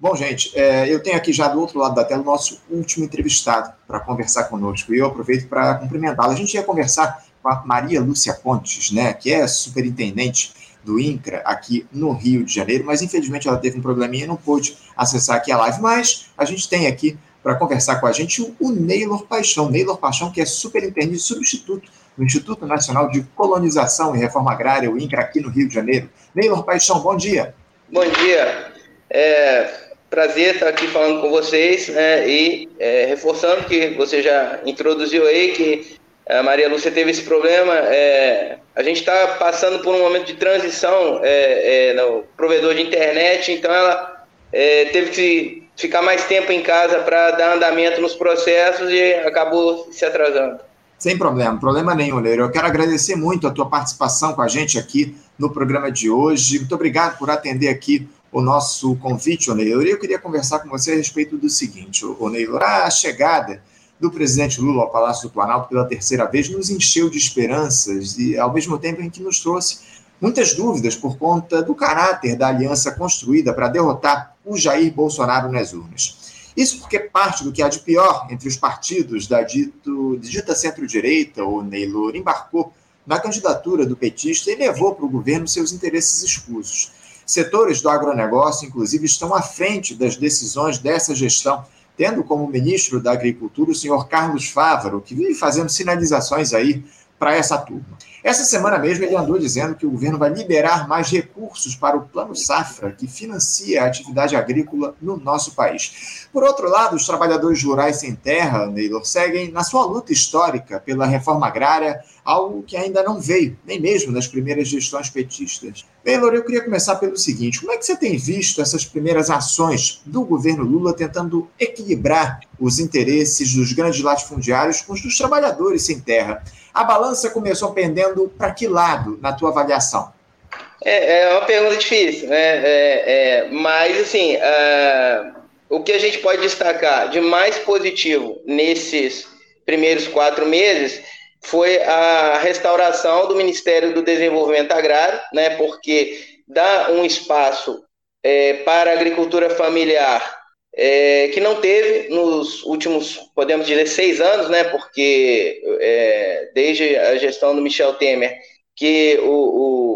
Bom, gente, é, eu tenho aqui já do outro lado da tela o nosso último entrevistado para conversar conosco. E eu aproveito para cumprimentá-lo. A gente ia conversar com a Maria Lúcia Pontes, né, que é superintendente do INCRA aqui no Rio de Janeiro, mas infelizmente ela teve um probleminha e não pôde acessar aqui a live. Mas a gente tem aqui para conversar com a gente o Neylor Paixão. Neylor Paixão, que é superintendente substituto do Instituto Nacional de Colonização e Reforma Agrária, o INCRA, aqui no Rio de Janeiro. Neylor Paixão, bom dia. Bom dia. É, prazer estar aqui falando com vocês né, e é, reforçando que você já introduziu aí que a Maria Lúcia teve esse problema. É, a gente está passando por um momento de transição é, é, no provedor de internet, então ela é, teve que ficar mais tempo em casa para dar andamento nos processos e acabou se atrasando. Sem problema, problema nenhum, Leiro. Eu quero agradecer muito a tua participação com a gente aqui no programa de hoje. Muito obrigado por atender aqui o nosso convite, Oneilor. Eu queria conversar com você a respeito do seguinte, Oneilor. A chegada do presidente Lula ao Palácio do Planalto pela terceira vez nos encheu de esperanças e, ao mesmo tempo, em que nos trouxe muitas dúvidas por conta do caráter da aliança construída para derrotar o Jair Bolsonaro nas urnas. Isso porque parte do que há de pior entre os partidos da dito, dita centro-direita, o Neylor, embarcou na candidatura do petista e levou para o governo seus interesses escusos. Setores do agronegócio, inclusive, estão à frente das decisões dessa gestão, tendo como ministro da Agricultura o senhor Carlos Fávaro, que vive fazendo sinalizações aí para essa turma. Essa semana mesmo ele andou dizendo que o governo vai liberar mais recursos para o Plano Safra, que financia a atividade agrícola no nosso país. Por outro lado, os trabalhadores rurais sem terra, Neylor, seguem na sua luta histórica pela reforma agrária, algo que ainda não veio, nem mesmo nas primeiras gestões petistas. Neylor, eu queria começar pelo seguinte: como é que você tem visto essas primeiras ações do governo Lula tentando equilibrar os interesses dos grandes latifundiários com os dos trabalhadores sem terra? A balança começou pendendo para que lado, na tua avaliação? É, é uma pergunta difícil, né? É, é, mas, assim, uh, o que a gente pode destacar de mais positivo nesses primeiros quatro meses foi a restauração do Ministério do Desenvolvimento Agrário, né? Porque dá um espaço é, para a agricultura familiar é, que não teve nos últimos, podemos dizer, seis anos, né, porque é, desde a gestão do Michel Temer, que o,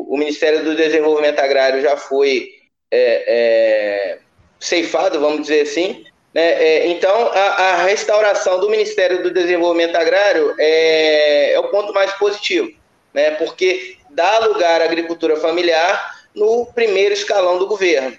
o, o Ministério do Desenvolvimento Agrário já foi é, é ceifado, vamos dizer assim. Né, é, então, a, a, restauração do Ministério do Desenvolvimento Agrário é, é o ponto mais positivo, né, porque dá lugar à agricultura familiar no primeiro escalão do governo.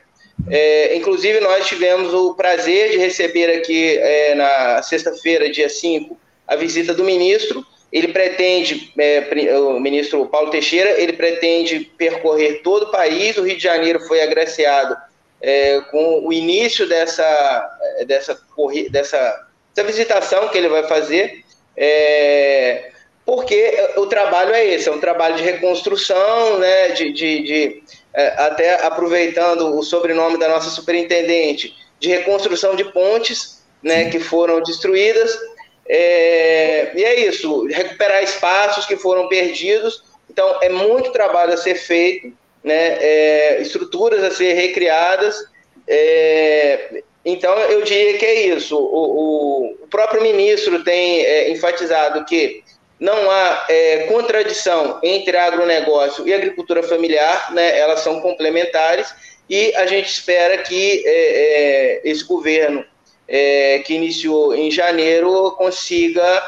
É, inclusive, nós tivemos o prazer de receber aqui é, na sexta-feira, dia 5, a visita do ministro. Ele pretende, é, o ministro Paulo Teixeira, ele pretende percorrer todo o país. O Rio de Janeiro foi agraciado é, com o início dessa, dessa, dessa, dessa visitação que ele vai fazer. É, porque o trabalho é esse, é um trabalho de reconstrução, né, de, de, de até aproveitando o sobrenome da nossa superintendente, de reconstrução de pontes né, que foram destruídas. É, e é isso, recuperar espaços que foram perdidos. Então, é muito trabalho a ser feito, né, é, estruturas a ser recriadas. É, então, eu diria que é isso. O, o, o próprio ministro tem é, enfatizado que não há é, contradição entre agronegócio e agricultura familiar, né? elas são complementares e a gente espera que é, é, esse governo é, que iniciou em janeiro consiga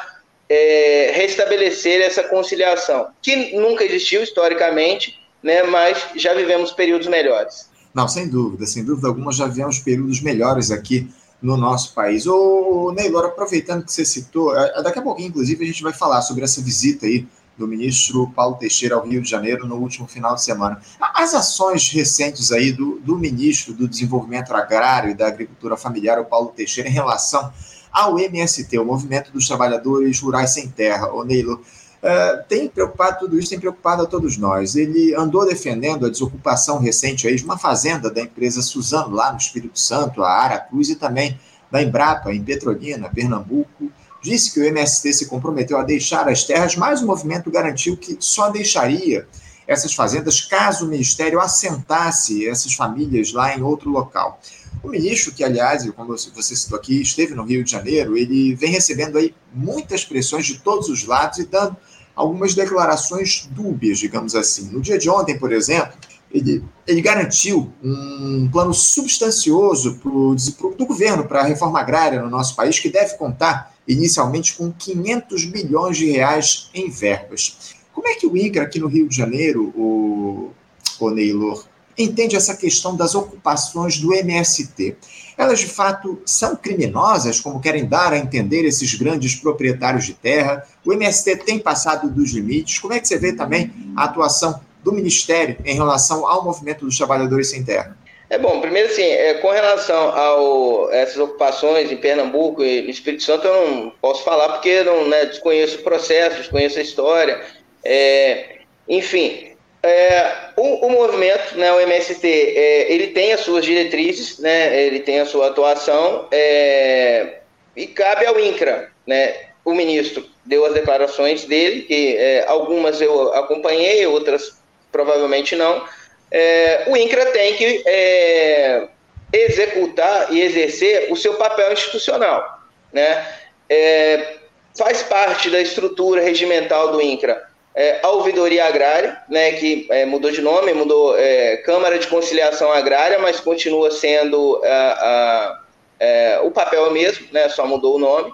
é, restabelecer essa conciliação, que nunca existiu historicamente, né? mas já vivemos períodos melhores. Não, sem dúvida, sem dúvida alguma, já vivemos períodos melhores aqui no nosso país. Ô, Neylor, aproveitando que você citou, daqui a pouquinho, inclusive, a gente vai falar sobre essa visita aí do ministro Paulo Teixeira ao Rio de Janeiro no último final de semana. As ações recentes aí do, do ministro do Desenvolvimento Agrário e da Agricultura Familiar, o Paulo Teixeira, em relação ao MST, o Movimento dos Trabalhadores Rurais Sem Terra, ô Neylor, Uh, tem preocupado tudo isso, tem preocupado a todos nós. Ele andou defendendo a desocupação recente aí de uma fazenda da empresa Suzano, lá no Espírito Santo, a Aracruz, e também da Embrapa, em Petrolina, Pernambuco. Disse que o MST se comprometeu a deixar as terras, mas o movimento garantiu que só deixaria essas fazendas caso o Ministério assentasse essas famílias lá em outro local. O ministro, que aliás, como você citou aqui, esteve no Rio de Janeiro, ele vem recebendo aí muitas pressões de todos os lados e dando algumas declarações dúbias, digamos assim. No dia de ontem, por exemplo, ele, ele garantiu um plano substancioso pro, do governo para a reforma agrária no nosso país, que deve contar inicialmente com 500 bilhões de reais em verbas. Como é que o INCRA aqui no Rio de Janeiro, o, o Neylor, entende essa questão das ocupações do MST? Elas de fato são criminosas, como querem dar a entender esses grandes proprietários de terra? O MST tem passado dos limites? Como é que você vê também a atuação do Ministério em relação ao movimento dos trabalhadores sem terra? É bom, primeiro assim, é, com relação a essas ocupações em Pernambuco e no Espírito Santo, eu não posso falar porque não né, desconheço o processo, desconheço a história. É, enfim, é, o, o, movimento, né, o MST, é, ele tem as suas diretrizes, né, ele tem a sua atuação, é, e cabe ao INCRA, né, o ministro deu as declarações dele, que é, algumas eu acompanhei, outras provavelmente não, é, o INCRA tem que é, executar e exercer o seu papel institucional. Né? Faz parte da estrutura regimental do INCRA é, a ouvidoria agrária, né, que é, mudou de nome, mudou é, Câmara de Conciliação Agrária, mas continua sendo a, a, o papel mesmo, né, só mudou o nome,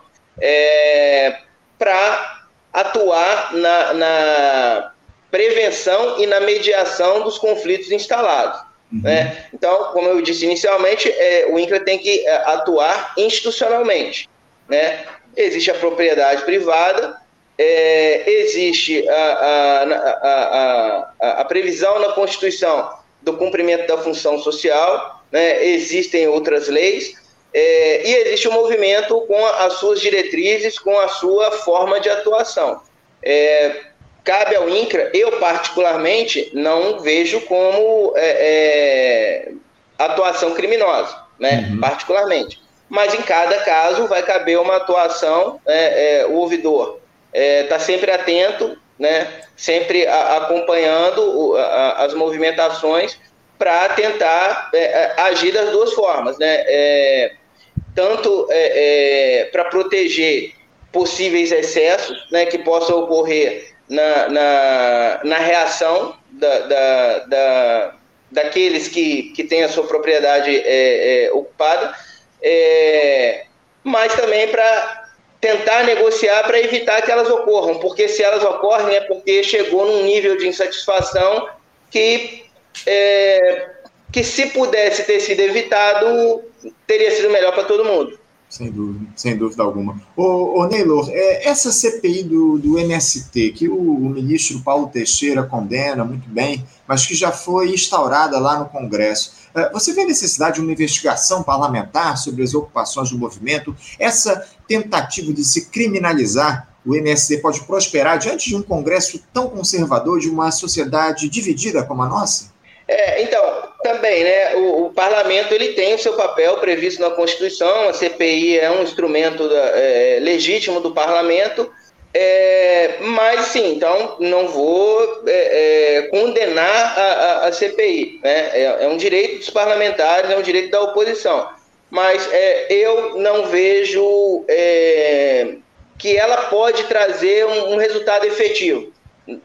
para atuar na, na prevenção e na mediação dos conflitos instalados. Uhum. Né? Então, como eu disse inicialmente, é, o INCRA tem que é, atuar institucionalmente. Né? Existe a propriedade privada, é, existe a, a, a, a, previsão na Constituição do cumprimento da função social, né? existem outras leis, é, e existe o um movimento com as suas diretrizes, com a sua forma de atuação. É, Cabe ao INCRA, eu particularmente não vejo como é, é, atuação criminosa, né? Uhum. Particularmente. Mas em cada caso vai caber uma atuação, é, o ouvidor está é, sempre atento, né? Sempre a, acompanhando a, as movimentações para tentar é, agir das duas formas, né? tanto para proteger possíveis excessos, né, que possam ocorrer na, na, na reação da, da, da, daqueles que, que têm a sua propriedade é, é, ocupada, é, mas também para tentar negociar para evitar que elas ocorram, porque se elas ocorrem é porque chegou num nível de insatisfação que, é, que se pudesse ter sido evitado, teria sido melhor para todo mundo. Sem dúvida, sem dúvida alguma. Ô, ô Neylor, é, essa CPI do, do MST, que o, o, ministro Paulo Teixeira condena muito bem, mas que já foi instaurada lá no Congresso, você vê a necessidade de uma investigação parlamentar sobre as ocupações do movimento? Essa tentativa de se criminalizar o MST pode prosperar diante de um Congresso tão conservador, de uma sociedade dividida como a nossa? É, então, também, né? O, o, parlamento ele tem o seu papel previsto na Constituição. A CPI é um instrumento da, é, legítimo do parlamento. É, mas sim, então não vou é, é condenar a, a, a CPI. Né? É, é, um direito dos parlamentares, é um direito da oposição. Mas é, eu não vejo que ela pode trazer um, um resultado efetivo. N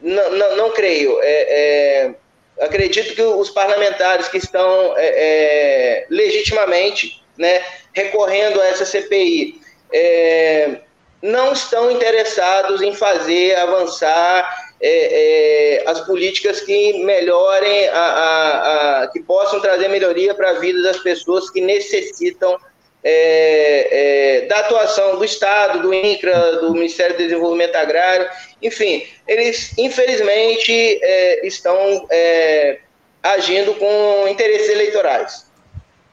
não creio. é, acredito que os parlamentares que estão é, é, legitimamente né, recorrendo a essa CPI é, não estão interessados em fazer avançar é, é, as políticas que melhorem, a, a, a que possam trazer melhoria para a vida das pessoas que necessitam é, é, da atuação do Estado, do INCRA, do Ministério do Desenvolvimento Agrário, enfim, eles infelizmente é, estão é, agindo com interesses eleitorais.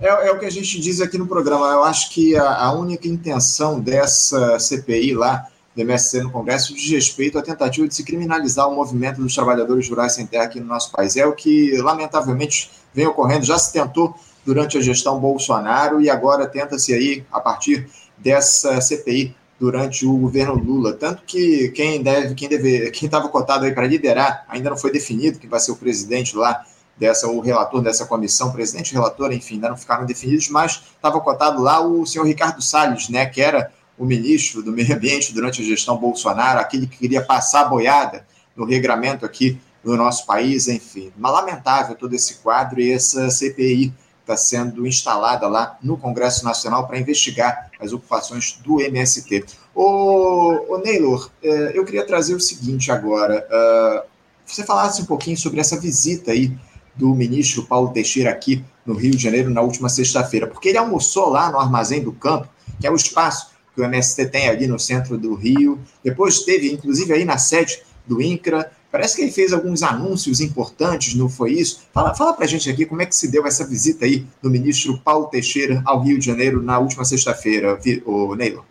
É, é, o que a gente diz aqui no programa. Eu acho que a, a única intenção dessa CPI lá do MSC no Congresso diz respeito à tentativa de se criminalizar o movimento dos trabalhadores rurais sem terra aqui no nosso país. É o que, lamentavelmente, vem ocorrendo. Já se tentou durante a gestão Bolsonaro e agora tenta-se aí, a partir dessa CPI, durante o governo Lula. Tanto que quem deve, quem deve, quem estava cotado aí para liderar, ainda não foi definido quem vai ser o presidente lá dessa, o relator dessa comissão, presidente relator, enfim, ainda não ficaram definidos, mas estava cotado lá o senhor Ricardo Salles, né, que era o ministro do Meio Ambiente durante a gestão Bolsonaro, aquele que queria passar a boiada no regramento aqui no nosso país, enfim. Mas lamentável todo esse quadro e essa CPI está sendo instalada lá no Congresso Nacional para investigar as ocupações do MST. Ô, ô Neylor, é, eu queria trazer o seguinte agora. Uh, você falasse um pouquinho sobre essa visita aí do ministro Paulo Teixeira aqui no Rio de Janeiro na última sexta-feira, porque ele almoçou lá no Armazém do Campo, que é o espaço que o MST tem ali no centro do Rio. Depois teve, inclusive, aí na sede do INCRA. Parece que ele fez alguns anúncios importantes, não foi isso? Fala, fala para a gente aqui como é que se deu essa visita aí do ministro Paulo Teixeira ao Rio de Janeiro na última sexta-feira, o Neylor.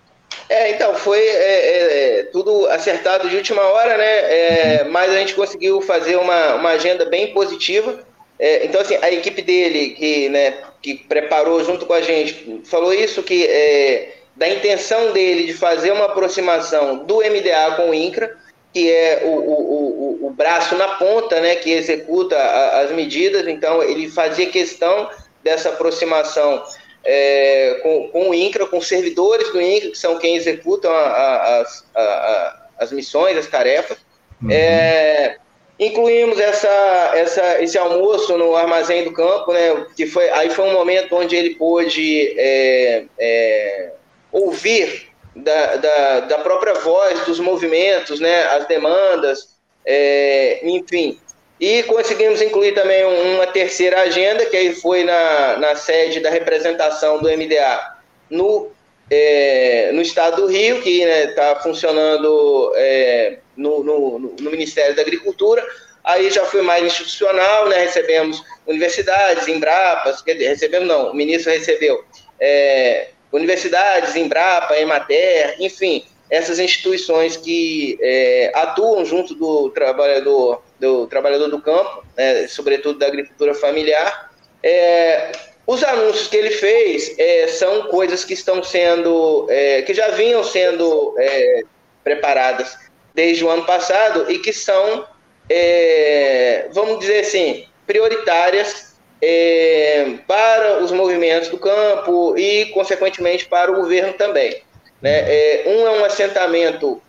É, então, foi é, é, tudo acertado de última hora, né? É, uhum. Mas a gente conseguiu fazer uma, uma agenda bem positiva. É, então, assim, a equipe dele, que, né, que preparou junto com a gente, falou isso, que é, da intenção dele de fazer uma aproximação do MDA com o INCRA, que é o, o, o, o braço na ponta, né, que executa a, as medidas. Então, ele fazia questão dessa aproximação é, com, com, o INCRA, com os servidores do INCRA, que são quem executam a, a, as, as missões, as tarefas. Uhum. É, incluímos essa, essa, esse almoço no armazém do campo, né, que foi, aí foi um momento onde ele pôde é, é ouvir da, da, da, própria voz dos movimentos, né, as demandas, é, enfim. E conseguimos incluir também uma terceira agenda, que aí foi na, na sede da representação do MDA no, é, no estado do Rio, que está né, funcionando é, no, no, no, Ministério da Agricultura. Aí já foi mais institucional, né, recebemos universidades, Embrapas, quer dizer, recebemos não, o ministro recebeu é, universidades, Embrapa, Emater, enfim, essas instituições que é, atuam junto do trabalhador do, trabalhador do campo, né, sobretudo da agricultura familiar. Os anúncios que ele fez é, são coisas que estão sendo, é, que já vinham sendo é, preparadas desde o ano passado e que são, é, vamos dizer assim, prioritárias é, para os movimentos do campo e, consequentemente, para o governo também. Né? É, um é um assentamento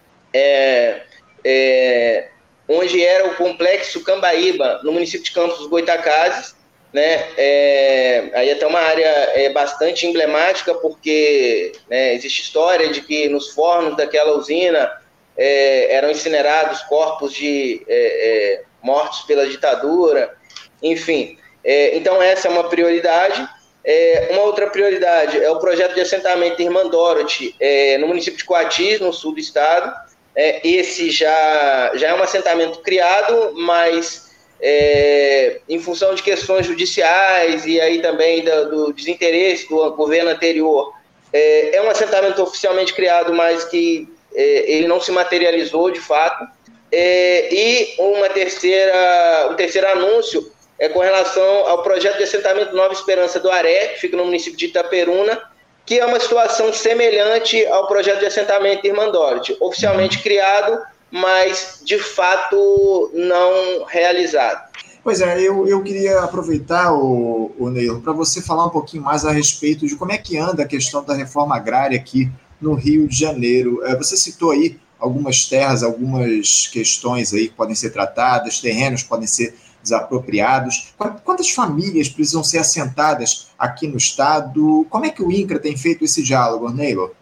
onde era o complexo Cambaíba, no município de Campos dos Goitacazes, né? É, aí até uma área é, bastante emblemática, porque né, existe história de que nos fornos daquela usina é, eram incinerados corpos de é, é, mortos pela ditadura, enfim. É, então, essa é uma prioridade. É, uma outra prioridade é o projeto de assentamento Irmã Dorothy, é, no município de Coatis, no sul do estado. É, esse já, já é um assentamento criado, mas é, em função de questões judiciais e aí também do, desinteresse do governo anterior, é, é, um assentamento oficialmente criado, mas que ele não se materializou de fato. e uma terceira, um terceiro anúncio é com relação ao projeto de assentamento Nova Esperança do Aré, que fica no município de Itaperuna, que é uma situação semelhante ao projeto de assentamento Irmandorte, oficialmente criado, mas de fato não realizado. Pois é, eu, eu queria aproveitar, o, o Neil, para você falar um pouquinho mais a respeito de como é que anda a questão da reforma agrária aqui no Rio de Janeiro. É, você citou aí algumas terras, algumas questões aí que podem ser tratadas, terrenos podem ser desapropriados. Quantas famílias precisam ser assentadas aqui no Estado? Como é que o INCRA tem feito esse diálogo, Neilo?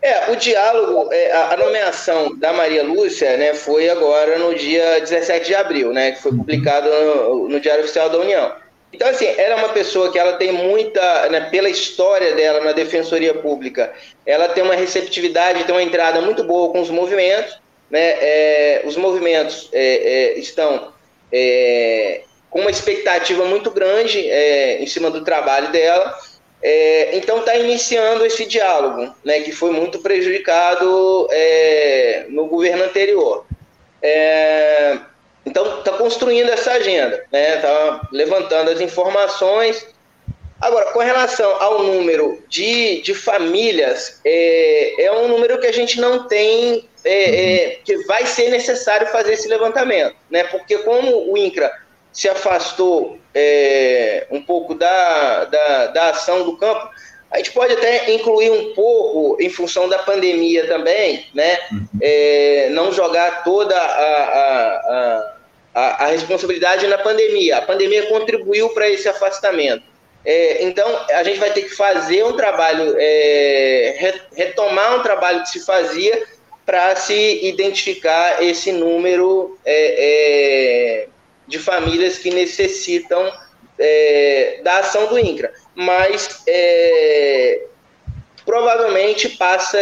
É, o diálogo, é, a nomeação da Maria Lúcia né, foi agora no dia 17 de abril, né, que foi uhum. publicado no, no Diário Oficial da União. Então, assim, ela é uma pessoa que ela tem muita, né, pela história dela na Defensoria Pública, ela tem uma receptividade, tem uma entrada muito boa com os movimentos, né, é, os movimentos é, é estão é, com uma expectativa muito grande em cima do trabalho dela. É, então está iniciando esse diálogo, né, que foi muito prejudicado é, no governo anterior. É, então está construindo essa agenda, está né, tá levantando as informações. Agora, com relação ao número de, de famílias, é, é um número que a gente não tem é, é, que vai ser necessário fazer esse levantamento, né? Porque como o INCRA se afastou é, um pouco da, da, da ação do campo, a gente pode até incluir um pouco, em função da pandemia também, né? Uhum. É, não jogar toda a, a, a, a, responsabilidade na pandemia. A pandemia contribuiu para esse afastamento. É, então, a gente vai ter que fazer um trabalho, é, retomar um trabalho que se fazia para se identificar esse número é, é, de famílias que necessitam é, da ação do INCRA. Mas é, provavelmente passa,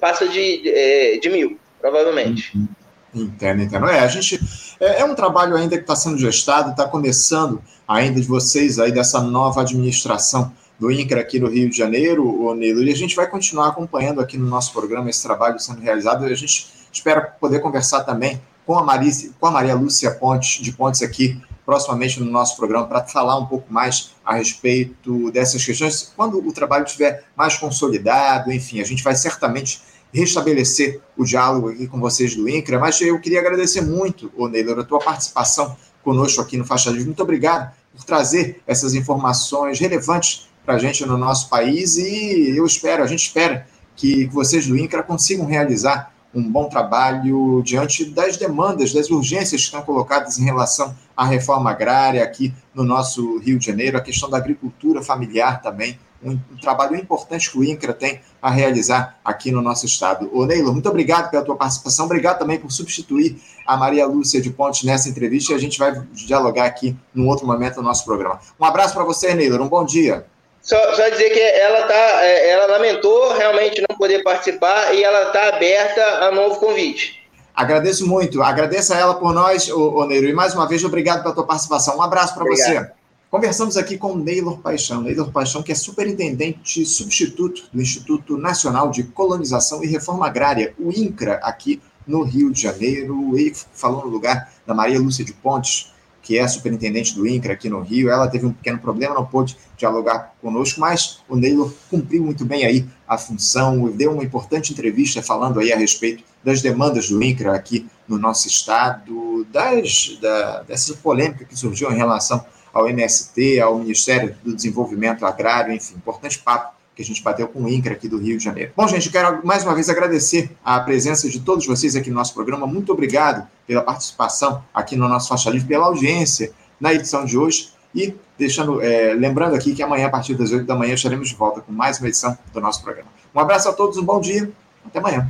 passa de, de mil, provavelmente. Uhum. Entendo, entendo. É, a gente é, é um trabalho ainda que está sendo gestado, está começando ainda de vocês aí dessa nova administração do INCRA aqui no Rio de Janeiro, o Nilo, e a gente vai continuar acompanhando aqui no nosso programa esse trabalho sendo realizado e a gente espera poder conversar também com a, Maria, com a Maria Lúcia Pontes, de Pontes aqui proximamente no nosso programa para falar um pouco mais a respeito dessas questões, quando o trabalho estiver mais consolidado, enfim, a gente vai certamente restabelecer o diálogo aqui com vocês do INCRA, mas eu queria agradecer muito, ô Neylor, a tua participação conosco aqui no Faixa Livre. Muito obrigado por trazer essas informações relevantes para a gente no nosso país e eu espero, a gente espera que vocês do INCRA consigam realizar um bom trabalho diante das demandas, das urgências que estão colocadas em relação à reforma agrária aqui no nosso Rio de Janeiro, a questão da agricultura familiar também, um, um, trabalho importante que o INCRA tem a realizar aqui no nosso estado. Ô Neilo, muito obrigado pela tua participação, obrigado também por substituir a Maria Lúcia de Ponte nessa entrevista e a gente vai dialogar aqui num outro momento do nosso programa. Um abraço para você, Neilo, um bom dia. Só, só, dizer que ela tá, é, ela lamentou realmente não poder participar e ela está aberta a novo convite. Agradeço muito, agradeço a ela por nós, ô, Neiro, e mais uma vez obrigado pela tua participação. Um abraço para você. Conversamos aqui com Neylor Paixão, Neylor Paixão, que é superintendente substituto do Instituto Nacional de Colonização e Reforma Agrária, o INCRA, aqui no Rio de Janeiro, e falou no lugar da Maria Lúcia de Pontes, que é superintendente do INCRA aqui no Rio. Ela teve um pequeno problema, não pôde dialogar conosco, mas o Neylor cumpriu muito bem aí a função, deu uma importante entrevista falando aí a respeito das demandas do INCRA aqui no nosso estado, das, da, dessa polêmica que surgiu em relação ao MST, ao Ministério do Desenvolvimento Agrário, enfim, importante papo que a gente bateu com o INCRA aqui do Rio de Janeiro. Bom, gente, quero mais uma vez agradecer a presença de todos vocês aqui no nosso programa. Muito obrigado pela participação aqui no nosso Faixa Livre, pela audiência na edição de hoje. E deixando, é, lembrando aqui que amanhã, a partir das 8 da manhã, estaremos de volta com mais uma edição do nosso programa. Um abraço a todos, um bom dia, até amanhã.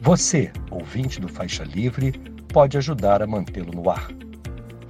Você, ouvinte do Faixa Livre, pode ajudar a mantê-lo no ar.